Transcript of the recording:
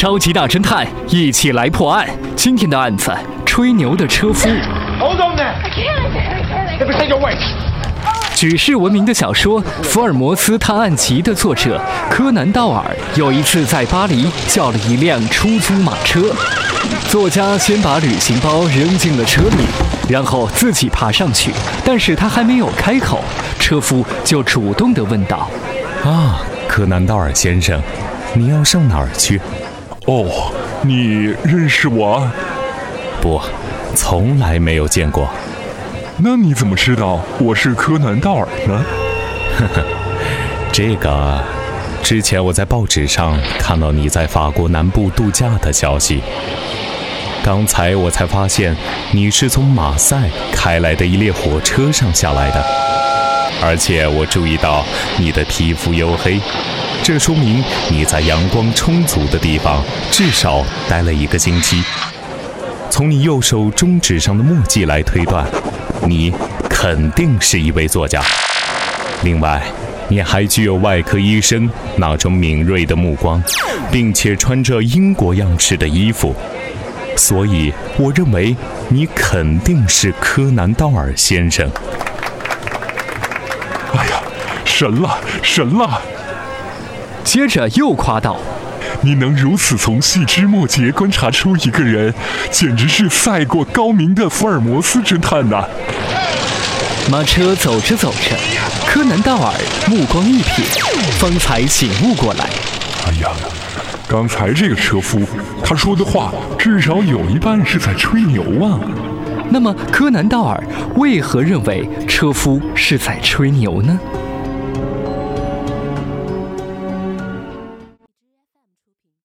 超级大侦探一起来破案。今天的案子：吹牛的车夫。举世闻名的小说《福尔摩斯探案集》的作者柯南·道尔有一次在巴黎叫了一辆出租马车。作家先把旅行包扔进了车里，然后自己爬上去。但是他还没有开口，车夫就主动地问道：“啊，柯南·道尔先生，你要上哪儿去？”“哦，你认识我？”“不，从来没有见过。”那你怎么知道我是柯南道尔呢？呵呵，这个，之前我在报纸上看到你在法国南部度假的消息。刚才我才发现你是从马赛开来的一列火车上下来的，而且我注意到你的皮肤黝黑，这说明你在阳光充足的地方至少待了一个星期。从你右手中指上的墨迹来推断。你肯定是一位作家。另外，你还具有外科医生那种敏锐的目光，并且穿着英国样式的衣服，所以我认为你肯定是柯南·道尔先生。哎呀，神了，神了！接着又夸道：“你能如此从细枝末节观察出一个人，简直是赛过高明的福尔摩斯侦探呐！”马车走着走着，柯南道尔目光一瞥，方才醒悟过来。哎呀，刚才这个车夫他说的话，至少有一半是在吹牛啊！那么，柯南道尔为何认为车夫是在吹牛呢？